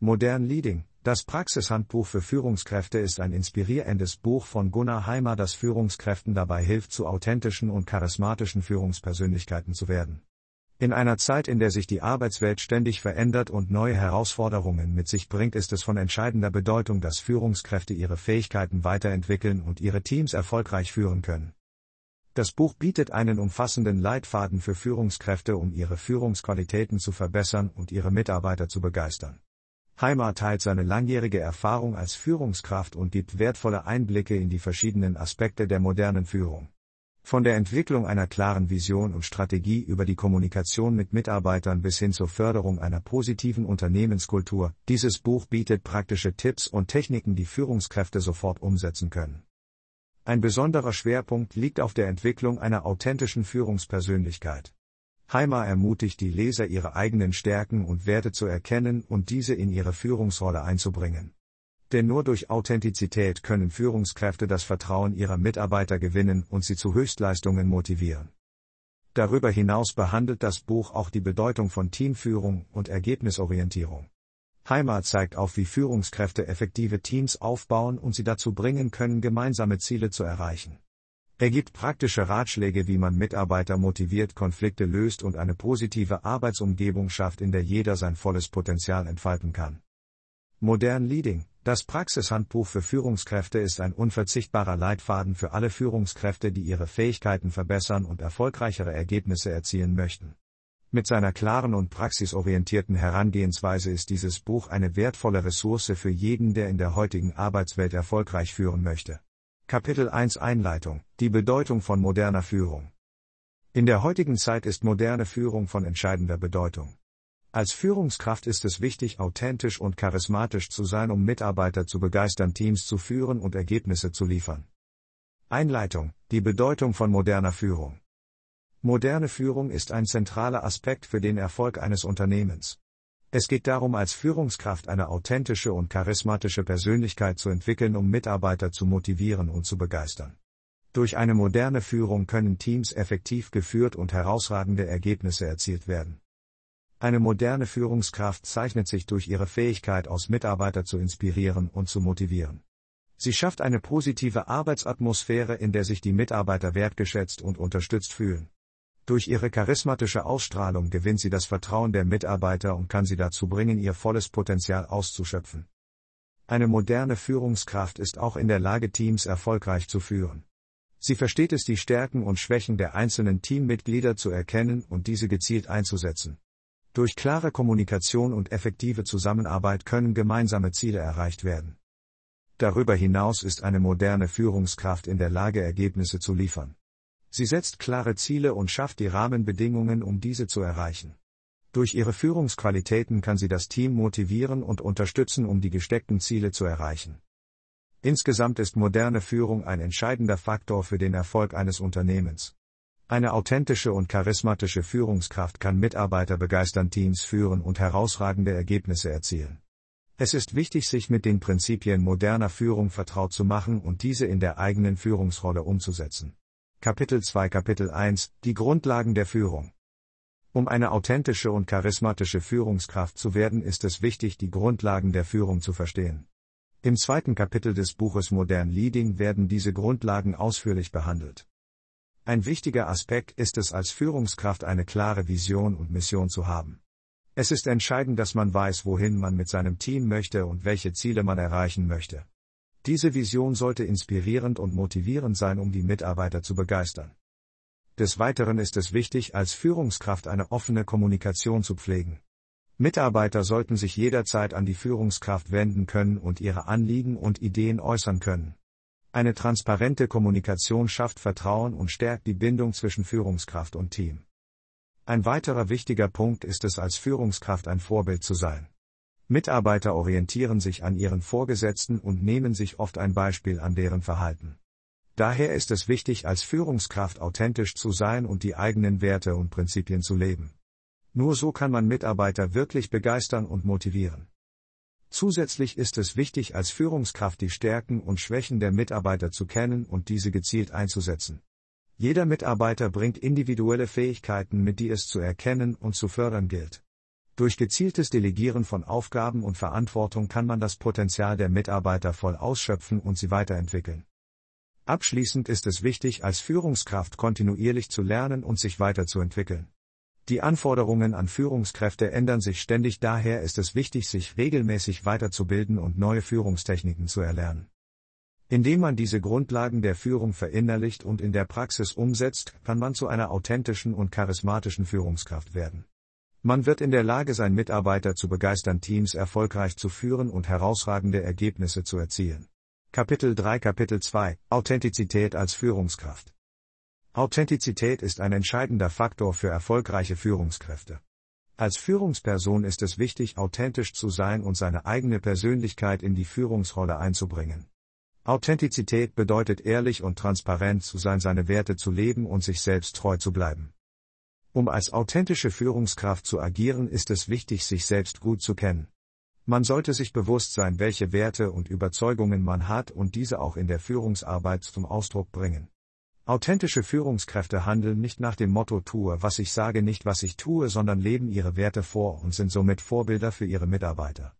Modern Leading, das Praxishandbuch für Führungskräfte ist ein inspirierendes Buch von Gunnar Heimer, das Führungskräften dabei hilft, zu authentischen und charismatischen Führungspersönlichkeiten zu werden. In einer Zeit, in der sich die Arbeitswelt ständig verändert und neue Herausforderungen mit sich bringt, ist es von entscheidender Bedeutung, dass Führungskräfte ihre Fähigkeiten weiterentwickeln und ihre Teams erfolgreich führen können. Das Buch bietet einen umfassenden Leitfaden für Führungskräfte, um ihre Führungsqualitäten zu verbessern und ihre Mitarbeiter zu begeistern. Heimer teilt seine langjährige Erfahrung als Führungskraft und gibt wertvolle Einblicke in die verschiedenen Aspekte der modernen Führung. Von der Entwicklung einer klaren Vision und Strategie über die Kommunikation mit Mitarbeitern bis hin zur Förderung einer positiven Unternehmenskultur, dieses Buch bietet praktische Tipps und Techniken, die Führungskräfte sofort umsetzen können. Ein besonderer Schwerpunkt liegt auf der Entwicklung einer authentischen Führungspersönlichkeit. Heimer ermutigt die Leser, ihre eigenen Stärken und Werte zu erkennen und diese in ihre Führungsrolle einzubringen. Denn nur durch Authentizität können Führungskräfte das Vertrauen ihrer Mitarbeiter gewinnen und sie zu Höchstleistungen motivieren. Darüber hinaus behandelt das Buch auch die Bedeutung von Teamführung und Ergebnisorientierung. Heimer zeigt auf, wie Führungskräfte effektive Teams aufbauen und sie dazu bringen können, gemeinsame Ziele zu erreichen. Er gibt praktische Ratschläge, wie man Mitarbeiter motiviert, Konflikte löst und eine positive Arbeitsumgebung schafft, in der jeder sein volles Potenzial entfalten kann. Modern Leading, das Praxishandbuch für Führungskräfte ist ein unverzichtbarer Leitfaden für alle Führungskräfte, die ihre Fähigkeiten verbessern und erfolgreichere Ergebnisse erzielen möchten. Mit seiner klaren und praxisorientierten Herangehensweise ist dieses Buch eine wertvolle Ressource für jeden, der in der heutigen Arbeitswelt erfolgreich führen möchte. Kapitel 1 Einleitung Die Bedeutung von moderner Führung. In der heutigen Zeit ist moderne Führung von entscheidender Bedeutung. Als Führungskraft ist es wichtig, authentisch und charismatisch zu sein, um Mitarbeiter zu begeistern, Teams zu führen und Ergebnisse zu liefern. Einleitung Die Bedeutung von moderner Führung. Moderne Führung ist ein zentraler Aspekt für den Erfolg eines Unternehmens. Es geht darum, als Führungskraft eine authentische und charismatische Persönlichkeit zu entwickeln, um Mitarbeiter zu motivieren und zu begeistern. Durch eine moderne Führung können Teams effektiv geführt und herausragende Ergebnisse erzielt werden. Eine moderne Führungskraft zeichnet sich durch ihre Fähigkeit aus, Mitarbeiter zu inspirieren und zu motivieren. Sie schafft eine positive Arbeitsatmosphäre, in der sich die Mitarbeiter wertgeschätzt und unterstützt fühlen. Durch ihre charismatische Ausstrahlung gewinnt sie das Vertrauen der Mitarbeiter und kann sie dazu bringen, ihr volles Potenzial auszuschöpfen. Eine moderne Führungskraft ist auch in der Lage, Teams erfolgreich zu führen. Sie versteht es, die Stärken und Schwächen der einzelnen Teammitglieder zu erkennen und diese gezielt einzusetzen. Durch klare Kommunikation und effektive Zusammenarbeit können gemeinsame Ziele erreicht werden. Darüber hinaus ist eine moderne Führungskraft in der Lage, Ergebnisse zu liefern. Sie setzt klare Ziele und schafft die Rahmenbedingungen, um diese zu erreichen. Durch ihre Führungsqualitäten kann sie das Team motivieren und unterstützen, um die gesteckten Ziele zu erreichen. Insgesamt ist moderne Führung ein entscheidender Faktor für den Erfolg eines Unternehmens. Eine authentische und charismatische Führungskraft kann Mitarbeiter begeistern, Teams führen und herausragende Ergebnisse erzielen. Es ist wichtig, sich mit den Prinzipien moderner Führung vertraut zu machen und diese in der eigenen Führungsrolle umzusetzen. Kapitel 2 Kapitel 1 Die Grundlagen der Führung. Um eine authentische und charismatische Führungskraft zu werden, ist es wichtig, die Grundlagen der Führung zu verstehen. Im zweiten Kapitel des Buches Modern Leading werden diese Grundlagen ausführlich behandelt. Ein wichtiger Aspekt ist es als Führungskraft eine klare Vision und Mission zu haben. Es ist entscheidend, dass man weiß, wohin man mit seinem Team möchte und welche Ziele man erreichen möchte. Diese Vision sollte inspirierend und motivierend sein, um die Mitarbeiter zu begeistern. Des Weiteren ist es wichtig, als Führungskraft eine offene Kommunikation zu pflegen. Mitarbeiter sollten sich jederzeit an die Führungskraft wenden können und ihre Anliegen und Ideen äußern können. Eine transparente Kommunikation schafft Vertrauen und stärkt die Bindung zwischen Führungskraft und Team. Ein weiterer wichtiger Punkt ist es als Führungskraft ein Vorbild zu sein. Mitarbeiter orientieren sich an ihren Vorgesetzten und nehmen sich oft ein Beispiel an deren Verhalten. Daher ist es wichtig, als Führungskraft authentisch zu sein und die eigenen Werte und Prinzipien zu leben. Nur so kann man Mitarbeiter wirklich begeistern und motivieren. Zusätzlich ist es wichtig, als Führungskraft die Stärken und Schwächen der Mitarbeiter zu kennen und diese gezielt einzusetzen. Jeder Mitarbeiter bringt individuelle Fähigkeiten mit, die es zu erkennen und zu fördern gilt. Durch gezieltes Delegieren von Aufgaben und Verantwortung kann man das Potenzial der Mitarbeiter voll ausschöpfen und sie weiterentwickeln. Abschließend ist es wichtig, als Führungskraft kontinuierlich zu lernen und sich weiterzuentwickeln. Die Anforderungen an Führungskräfte ändern sich ständig, daher ist es wichtig, sich regelmäßig weiterzubilden und neue Führungstechniken zu erlernen. Indem man diese Grundlagen der Führung verinnerlicht und in der Praxis umsetzt, kann man zu einer authentischen und charismatischen Führungskraft werden. Man wird in der Lage sein, Mitarbeiter zu begeistern, Teams erfolgreich zu führen und herausragende Ergebnisse zu erzielen. Kapitel 3 Kapitel 2 Authentizität als Führungskraft Authentizität ist ein entscheidender Faktor für erfolgreiche Führungskräfte. Als Führungsperson ist es wichtig, authentisch zu sein und seine eigene Persönlichkeit in die Führungsrolle einzubringen. Authentizität bedeutet ehrlich und transparent zu sein, seine Werte zu leben und sich selbst treu zu bleiben. Um als authentische Führungskraft zu agieren, ist es wichtig, sich selbst gut zu kennen. Man sollte sich bewusst sein, welche Werte und Überzeugungen man hat und diese auch in der Führungsarbeit zum Ausdruck bringen. Authentische Führungskräfte handeln nicht nach dem Motto tue, was ich sage, nicht was ich tue, sondern leben ihre Werte vor und sind somit Vorbilder für ihre Mitarbeiter.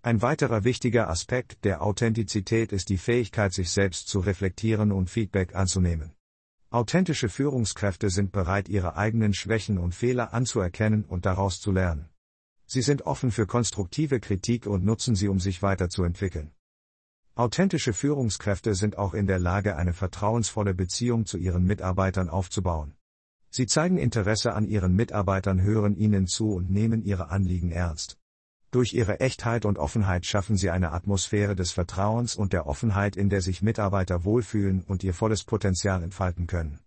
Ein weiterer wichtiger Aspekt der Authentizität ist die Fähigkeit, sich selbst zu reflektieren und Feedback anzunehmen. Authentische Führungskräfte sind bereit, ihre eigenen Schwächen und Fehler anzuerkennen und daraus zu lernen. Sie sind offen für konstruktive Kritik und nutzen sie, um sich weiterzuentwickeln. Authentische Führungskräfte sind auch in der Lage, eine vertrauensvolle Beziehung zu ihren Mitarbeitern aufzubauen. Sie zeigen Interesse an ihren Mitarbeitern, hören ihnen zu und nehmen ihre Anliegen ernst. Durch ihre Echtheit und Offenheit schaffen sie eine Atmosphäre des Vertrauens und der Offenheit, in der sich Mitarbeiter wohlfühlen und ihr volles Potenzial entfalten können.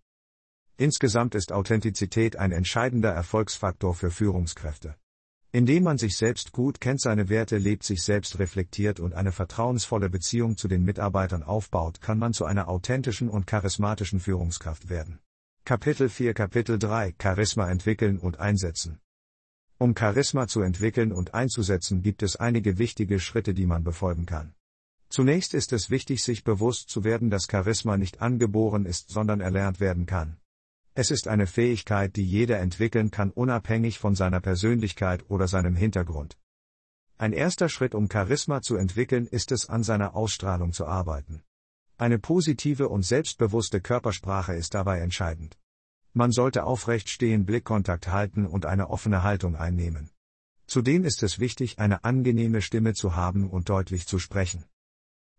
Insgesamt ist Authentizität ein entscheidender Erfolgsfaktor für Führungskräfte. Indem man sich selbst gut kennt, seine Werte lebt, sich selbst reflektiert und eine vertrauensvolle Beziehung zu den Mitarbeitern aufbaut, kann man zu einer authentischen und charismatischen Führungskraft werden. Kapitel 4 Kapitel 3 Charisma entwickeln und einsetzen. Um Charisma zu entwickeln und einzusetzen, gibt es einige wichtige Schritte, die man befolgen kann. Zunächst ist es wichtig, sich bewusst zu werden, dass Charisma nicht angeboren ist, sondern erlernt werden kann. Es ist eine Fähigkeit, die jeder entwickeln kann, unabhängig von seiner Persönlichkeit oder seinem Hintergrund. Ein erster Schritt, um Charisma zu entwickeln, ist es, an seiner Ausstrahlung zu arbeiten. Eine positive und selbstbewusste Körpersprache ist dabei entscheidend. Man sollte aufrecht stehen, Blickkontakt halten und eine offene Haltung einnehmen. Zudem ist es wichtig, eine angenehme Stimme zu haben und deutlich zu sprechen.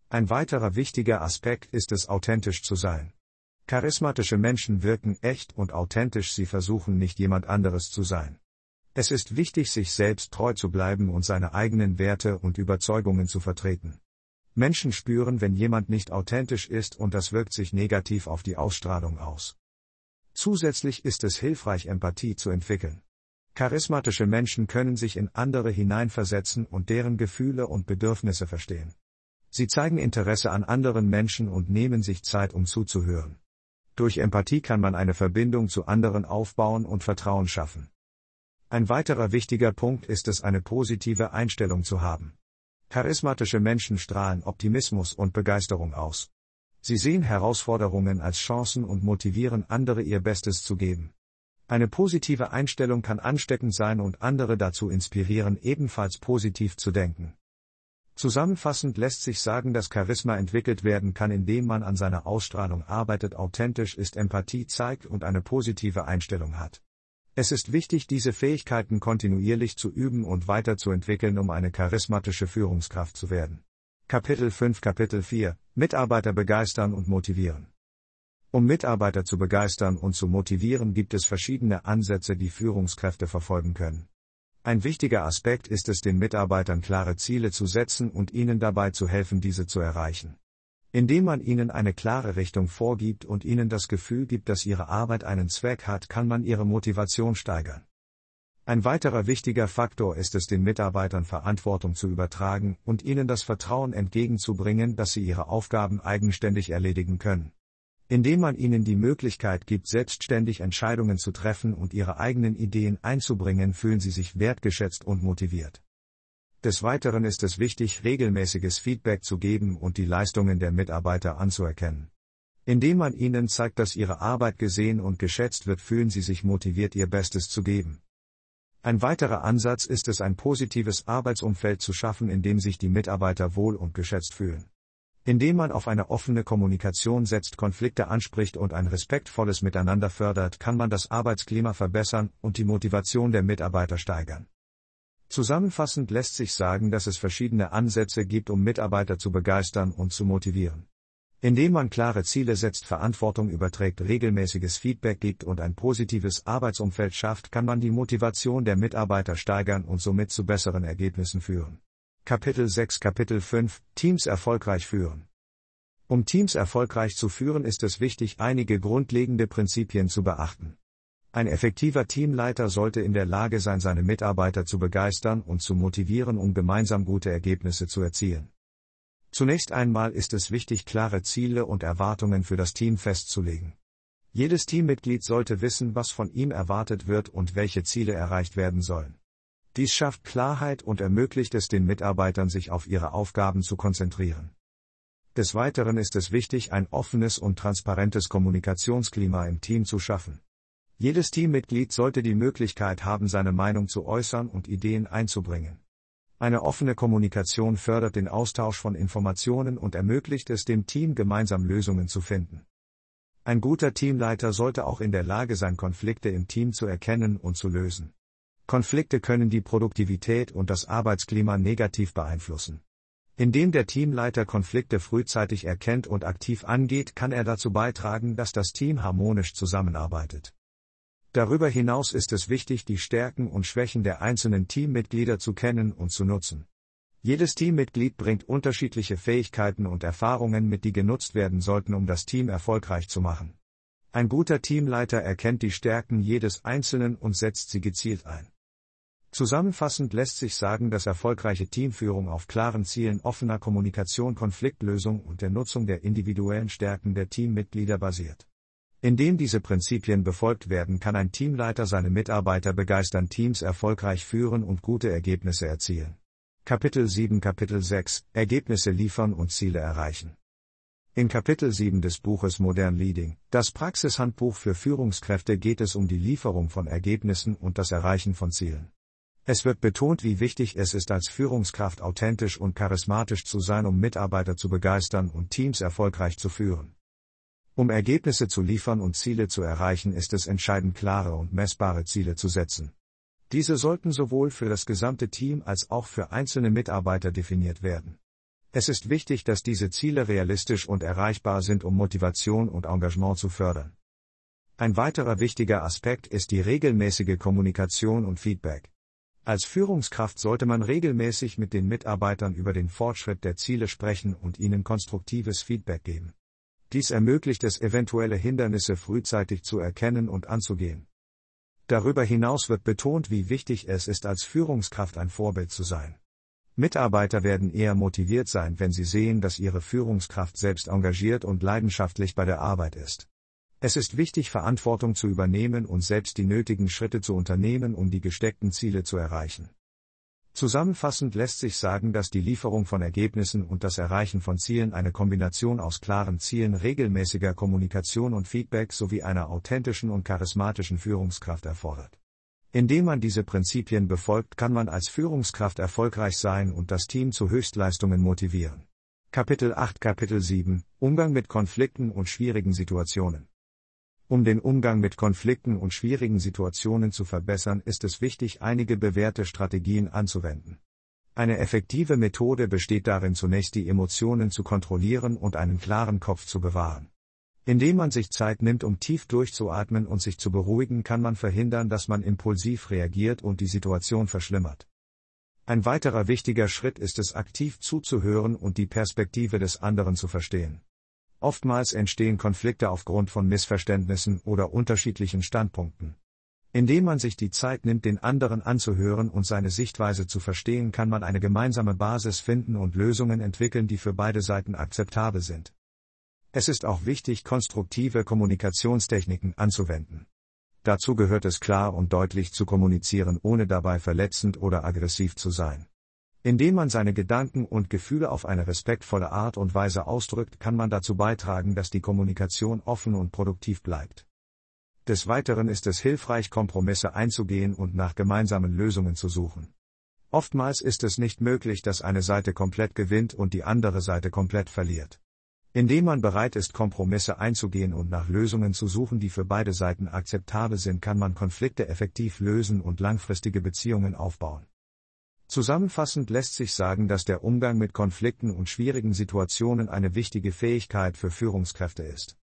Ein weiterer wichtiger Aspekt ist es, authentisch zu sein. Charismatische Menschen wirken echt und authentisch, sie versuchen nicht jemand anderes zu sein. Es ist wichtig, sich selbst treu zu bleiben und seine eigenen Werte und Überzeugungen zu vertreten. Menschen spüren, wenn jemand nicht authentisch ist und das wirkt sich negativ auf die Ausstrahlung aus. Zusätzlich ist es hilfreich, Empathie zu entwickeln. Charismatische Menschen können sich in andere hineinversetzen und deren Gefühle und Bedürfnisse verstehen. Sie zeigen Interesse an anderen Menschen und nehmen sich Zeit, um zuzuhören. Durch Empathie kann man eine Verbindung zu anderen aufbauen und Vertrauen schaffen. Ein weiterer wichtiger Punkt ist es, eine positive Einstellung zu haben. Charismatische Menschen strahlen Optimismus und Begeisterung aus. Sie sehen Herausforderungen als Chancen und motivieren andere ihr Bestes zu geben. Eine positive Einstellung kann ansteckend sein und andere dazu inspirieren, ebenfalls positiv zu denken. Zusammenfassend lässt sich sagen, dass Charisma entwickelt werden kann, indem man an seiner Ausstrahlung arbeitet, authentisch ist, Empathie zeigt und eine positive Einstellung hat. Es ist wichtig, diese Fähigkeiten kontinuierlich zu üben und weiterzuentwickeln, um eine charismatische Führungskraft zu werden. Kapitel 5 Kapitel 4 Mitarbeiter begeistern und motivieren. Um Mitarbeiter zu begeistern und zu motivieren, gibt es verschiedene Ansätze, die Führungskräfte verfolgen können. Ein wichtiger Aspekt ist es, den Mitarbeitern klare Ziele zu setzen und ihnen dabei zu helfen, diese zu erreichen. Indem man ihnen eine klare Richtung vorgibt und ihnen das Gefühl gibt, dass ihre Arbeit einen Zweck hat, kann man ihre Motivation steigern. Ein weiterer wichtiger Faktor ist es, den Mitarbeitern Verantwortung zu übertragen und ihnen das Vertrauen entgegenzubringen, dass sie ihre Aufgaben eigenständig erledigen können indem man ihnen die Möglichkeit gibt, selbstständig Entscheidungen zu treffen und ihre eigenen Ideen einzubringen, fühlen sie sich wertgeschätzt und motiviert. Des Weiteren ist es wichtig, regelmäßiges Feedback zu geben und die Leistungen der Mitarbeiter anzuerkennen. Indem man ihnen zeigt, dass ihre Arbeit gesehen und geschätzt wird, fühlen sie sich motiviert, ihr Bestes zu geben. Ein weiterer Ansatz ist es, ein positives Arbeitsumfeld zu schaffen, in dem sich die Mitarbeiter wohl und geschätzt fühlen. Indem man auf eine offene Kommunikation setzt, Konflikte anspricht und ein respektvolles Miteinander fördert, kann man das Arbeitsklima verbessern und die Motivation der Mitarbeiter steigern. Zusammenfassend lässt sich sagen, dass es verschiedene Ansätze gibt, um Mitarbeiter zu begeistern und zu motivieren. Indem man klare Ziele setzt, Verantwortung überträgt, regelmäßiges Feedback gibt und ein positives Arbeitsumfeld schafft, kann man die Motivation der Mitarbeiter steigern und somit zu besseren Ergebnissen führen. Kapitel 6 Kapitel 5 Teams erfolgreich führen. Um Teams erfolgreich zu führen, ist es wichtig, einige grundlegende Prinzipien zu beachten. Ein effektiver Teamleiter sollte in der Lage sein, seine Mitarbeiter zu begeistern und zu motivieren, um gemeinsam gute Ergebnisse zu erzielen. Zunächst einmal ist es wichtig, klare Ziele und Erwartungen für das Team festzulegen. Jedes Teammitglied sollte wissen, was von ihm erwartet wird und welche Ziele erreicht werden sollen. Dies schafft Klarheit und ermöglicht es den Mitarbeitern, sich auf ihre Aufgaben zu konzentrieren. Des Weiteren ist es wichtig, ein offenes und transparentes Kommunikationsklima im Team zu schaffen. Jedes Teammitglied sollte die Möglichkeit haben, seine Meinung zu äußern und Ideen einzubringen. Eine offene Kommunikation fördert den Austausch von Informationen und ermöglicht es dem Team gemeinsam Lösungen zu finden. Ein guter Teamleiter sollte auch in der Lage sein, Konflikte im Team zu erkennen und zu lösen. Konflikte können die Produktivität und das Arbeitsklima negativ beeinflussen. Indem der Teamleiter Konflikte frühzeitig erkennt und aktiv angeht, kann er dazu beitragen, dass das Team harmonisch zusammenarbeitet. Darüber hinaus ist es wichtig, die Stärken und Schwächen der einzelnen Teammitglieder zu kennen und zu nutzen. Jedes Teammitglied bringt unterschiedliche Fähigkeiten und Erfahrungen mit, die genutzt werden sollten, um das Team erfolgreich zu machen. Ein guter Teamleiter erkennt die Stärken jedes Einzelnen und setzt sie gezielt ein. Zusammenfassend lässt sich sagen, dass erfolgreiche Teamführung auf klaren Zielen, offener Kommunikation, Konfliktlösung und der Nutzung der individuellen Stärken der Teammitglieder basiert. Indem diese Prinzipien befolgt werden, kann ein Teamleiter seine Mitarbeiter begeistern, Teams erfolgreich führen und gute Ergebnisse erzielen. Kapitel 7 Kapitel 6 Ergebnisse liefern und Ziele erreichen. In Kapitel 7 des Buches Modern Leading, das Praxishandbuch für Führungskräfte geht es um die Lieferung von Ergebnissen und das Erreichen von Zielen. Es wird betont, wie wichtig es ist, als Führungskraft authentisch und charismatisch zu sein, um Mitarbeiter zu begeistern und Teams erfolgreich zu führen. Um Ergebnisse zu liefern und Ziele zu erreichen, ist es entscheidend, klare und messbare Ziele zu setzen. Diese sollten sowohl für das gesamte Team als auch für einzelne Mitarbeiter definiert werden. Es ist wichtig, dass diese Ziele realistisch und erreichbar sind, um Motivation und Engagement zu fördern. Ein weiterer wichtiger Aspekt ist die regelmäßige Kommunikation und Feedback. Als Führungskraft sollte man regelmäßig mit den Mitarbeitern über den Fortschritt der Ziele sprechen und ihnen konstruktives Feedback geben. Dies ermöglicht es, eventuelle Hindernisse frühzeitig zu erkennen und anzugehen. Darüber hinaus wird betont, wie wichtig es ist, als Führungskraft ein Vorbild zu sein. Mitarbeiter werden eher motiviert sein, wenn sie sehen, dass ihre Führungskraft selbst engagiert und leidenschaftlich bei der Arbeit ist. Es ist wichtig, Verantwortung zu übernehmen und selbst die nötigen Schritte zu unternehmen, um die gesteckten Ziele zu erreichen. Zusammenfassend lässt sich sagen, dass die Lieferung von Ergebnissen und das Erreichen von Zielen eine Kombination aus klaren Zielen, regelmäßiger Kommunikation und Feedback sowie einer authentischen und charismatischen Führungskraft erfordert. Indem man diese Prinzipien befolgt, kann man als Führungskraft erfolgreich sein und das Team zu Höchstleistungen motivieren. Kapitel 8 Kapitel 7 Umgang mit Konflikten und schwierigen Situationen um den Umgang mit Konflikten und schwierigen Situationen zu verbessern, ist es wichtig, einige bewährte Strategien anzuwenden. Eine effektive Methode besteht darin, zunächst die Emotionen zu kontrollieren und einen klaren Kopf zu bewahren. Indem man sich Zeit nimmt, um tief durchzuatmen und sich zu beruhigen, kann man verhindern, dass man impulsiv reagiert und die Situation verschlimmert. Ein weiterer wichtiger Schritt ist es, aktiv zuzuhören und die Perspektive des anderen zu verstehen. Oftmals entstehen Konflikte aufgrund von Missverständnissen oder unterschiedlichen Standpunkten. Indem man sich die Zeit nimmt, den anderen anzuhören und seine Sichtweise zu verstehen, kann man eine gemeinsame Basis finden und Lösungen entwickeln, die für beide Seiten akzeptabel sind. Es ist auch wichtig, konstruktive Kommunikationstechniken anzuwenden. Dazu gehört es klar und deutlich zu kommunizieren, ohne dabei verletzend oder aggressiv zu sein. Indem man seine Gedanken und Gefühle auf eine respektvolle Art und Weise ausdrückt, kann man dazu beitragen, dass die Kommunikation offen und produktiv bleibt. Des Weiteren ist es hilfreich, Kompromisse einzugehen und nach gemeinsamen Lösungen zu suchen. Oftmals ist es nicht möglich, dass eine Seite komplett gewinnt und die andere Seite komplett verliert. Indem man bereit ist, Kompromisse einzugehen und nach Lösungen zu suchen, die für beide Seiten akzeptabel sind, kann man Konflikte effektiv lösen und langfristige Beziehungen aufbauen. Zusammenfassend lässt sich sagen, dass der Umgang mit Konflikten und schwierigen Situationen eine wichtige Fähigkeit für Führungskräfte ist.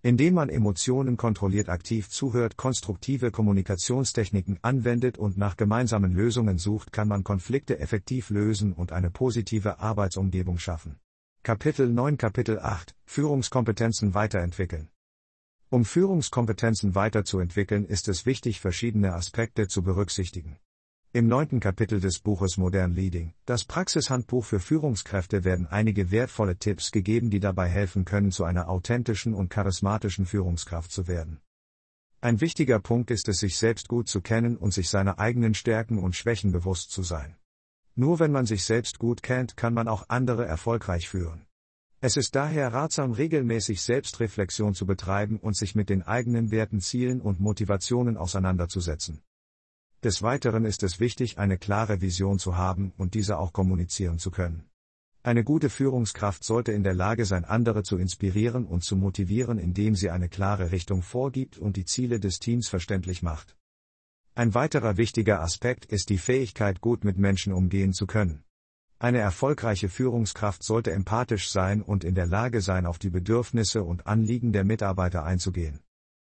Indem man Emotionen kontrolliert aktiv zuhört, konstruktive Kommunikationstechniken anwendet und nach gemeinsamen Lösungen sucht, kann man Konflikte effektiv lösen und eine positive Arbeitsumgebung schaffen. Kapitel 9 Kapitel 8 Führungskompetenzen weiterentwickeln. Um Führungskompetenzen weiterzuentwickeln, ist es wichtig, verschiedene Aspekte zu berücksichtigen. Im neunten Kapitel des Buches Modern Leading, das Praxishandbuch für Führungskräfte, werden einige wertvolle Tipps gegeben, die dabei helfen können, zu einer authentischen und charismatischen Führungskraft zu werden. Ein wichtiger Punkt ist es, sich selbst gut zu kennen und sich seiner eigenen Stärken und Schwächen bewusst zu sein. Nur wenn man sich selbst gut kennt, kann man auch andere erfolgreich führen. Es ist daher ratsam, regelmäßig Selbstreflexion zu betreiben und sich mit den eigenen Werten, Zielen und Motivationen auseinanderzusetzen. Des Weiteren ist es wichtig, eine klare Vision zu haben und diese auch kommunizieren zu können. Eine gute Führungskraft sollte in der Lage sein, andere zu inspirieren und zu motivieren, indem sie eine klare Richtung vorgibt und die Ziele des Teams verständlich macht. Ein weiterer wichtiger Aspekt ist die Fähigkeit, gut mit Menschen umgehen zu können. Eine erfolgreiche Führungskraft sollte empathisch sein und in der Lage sein, auf die Bedürfnisse und Anliegen der Mitarbeiter einzugehen.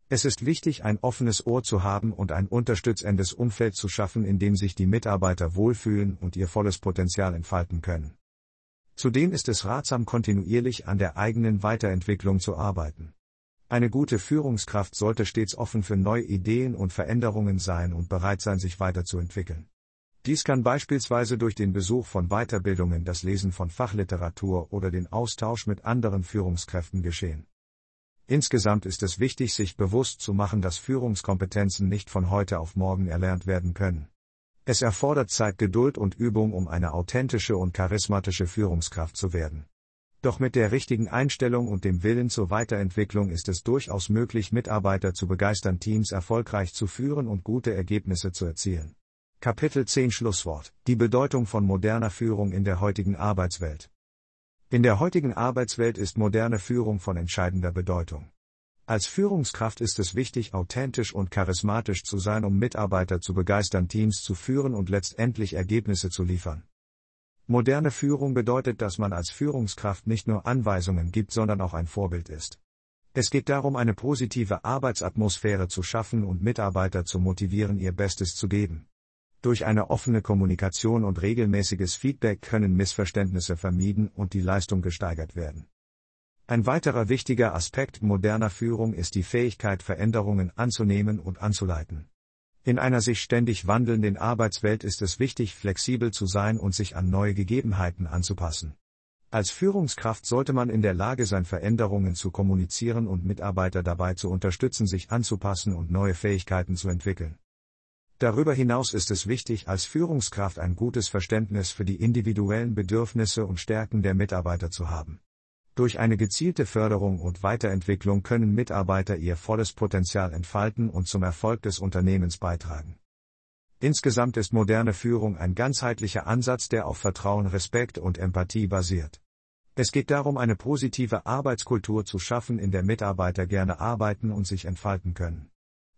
Es ist wichtig, ein offenes Ohr zu haben und ein unterstützendes Umfeld zu schaffen, in dem sich die Mitarbeiter wohlfühlen und ihr volles Potenzial entfalten können. Zudem ist es ratsam, kontinuierlich an der eigenen Weiterentwicklung zu arbeiten. Eine gute Führungskraft sollte stets offen für neue Ideen und Veränderungen sein und bereit sein, sich weiterzuentwickeln. Dies kann beispielsweise durch den Besuch von Weiterbildungen, das Lesen von Fachliteratur oder den Austausch mit anderen Führungskräften geschehen. Insgesamt ist es wichtig, sich bewusst zu machen, dass Führungskompetenzen nicht von heute auf morgen erlernt werden können. Es erfordert Zeit, Geduld und Übung, um eine authentische und charismatische Führungskraft zu werden. Doch mit der richtigen Einstellung und dem Willen zur Weiterentwicklung ist es durchaus möglich, Mitarbeiter zu begeistern, Teams erfolgreich zu führen und gute Ergebnisse zu erzielen. Kapitel 10 Schlusswort Die Bedeutung von moderner Führung in der heutigen Arbeitswelt. In der heutigen Arbeitswelt ist moderne Führung von entscheidender Bedeutung. Als Führungskraft ist es wichtig, authentisch und charismatisch zu sein, um Mitarbeiter zu begeistern, Teams zu führen und letztendlich Ergebnisse zu liefern. Moderne Führung bedeutet, dass man als Führungskraft nicht nur Anweisungen gibt, sondern auch ein Vorbild ist. Es geht darum, eine positive Arbeitsatmosphäre zu schaffen und Mitarbeiter zu motivieren, ihr Bestes zu geben. Durch eine offene Kommunikation und regelmäßiges Feedback können Missverständnisse vermieden und die Leistung gesteigert werden. Ein weiterer wichtiger Aspekt moderner Führung ist die Fähigkeit, Veränderungen anzunehmen und anzuleiten. In einer sich ständig wandelnden Arbeitswelt ist es wichtig, flexibel zu sein und sich an neue Gegebenheiten anzupassen. Als Führungskraft sollte man in der Lage sein, Veränderungen zu kommunizieren und Mitarbeiter dabei zu unterstützen, sich anzupassen und neue Fähigkeiten zu entwickeln. Darüber hinaus ist es wichtig, als Führungskraft ein gutes Verständnis für die individuellen Bedürfnisse und Stärken der Mitarbeiter zu haben. Durch eine gezielte Förderung und Weiterentwicklung können Mitarbeiter ihr volles Potenzial entfalten und zum Erfolg des Unternehmens beitragen. Insgesamt ist moderne Führung ein ganzheitlicher Ansatz, der auf Vertrauen, Respekt und Empathie basiert. Es geht darum, eine positive Arbeitskultur zu schaffen, in der Mitarbeiter gerne arbeiten und sich entfalten können.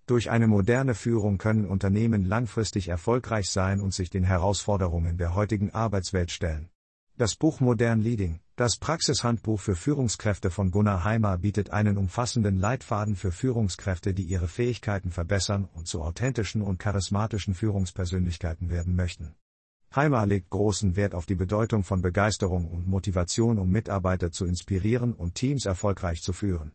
Durch eine moderne Führung können Unternehmen langfristig erfolgreich sein und sich den Herausforderungen der heutigen Arbeitswelt stellen. Das Buch Modern Leading, das Praxishandbuch für Führungskräfte von Gunnar Heimer bietet einen umfassenden Leitfaden für Führungskräfte, die ihre Fähigkeiten verbessern und zu authentischen und charismatischen Führungspersönlichkeiten werden möchten. Heimer legt großen Wert auf die Bedeutung von Begeisterung und Motivation, um Mitarbeiter zu inspirieren und Teams erfolgreich zu führen.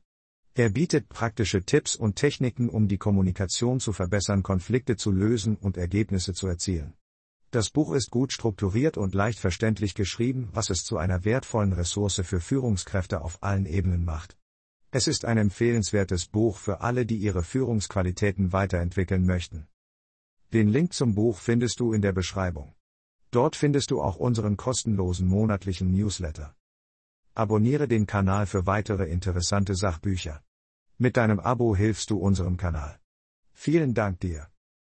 Er bietet praktische Tipps und Techniken, um die Kommunikation zu verbessern, Konflikte zu lösen und Ergebnisse zu erzielen. Das Buch ist gut strukturiert und leicht verständlich geschrieben, was es zu einer wertvollen Ressource für Führungskräfte auf allen Ebenen macht. Es ist ein empfehlenswertes Buch für alle, die ihre Führungsqualitäten weiterentwickeln möchten. Den Link zum Buch findest du in der Beschreibung. Dort findest du auch unseren kostenlosen monatlichen Newsletter. Abonniere den Kanal für weitere interessante Sachbücher. Mit deinem Abo hilfst du unserem Kanal. Vielen Dank dir.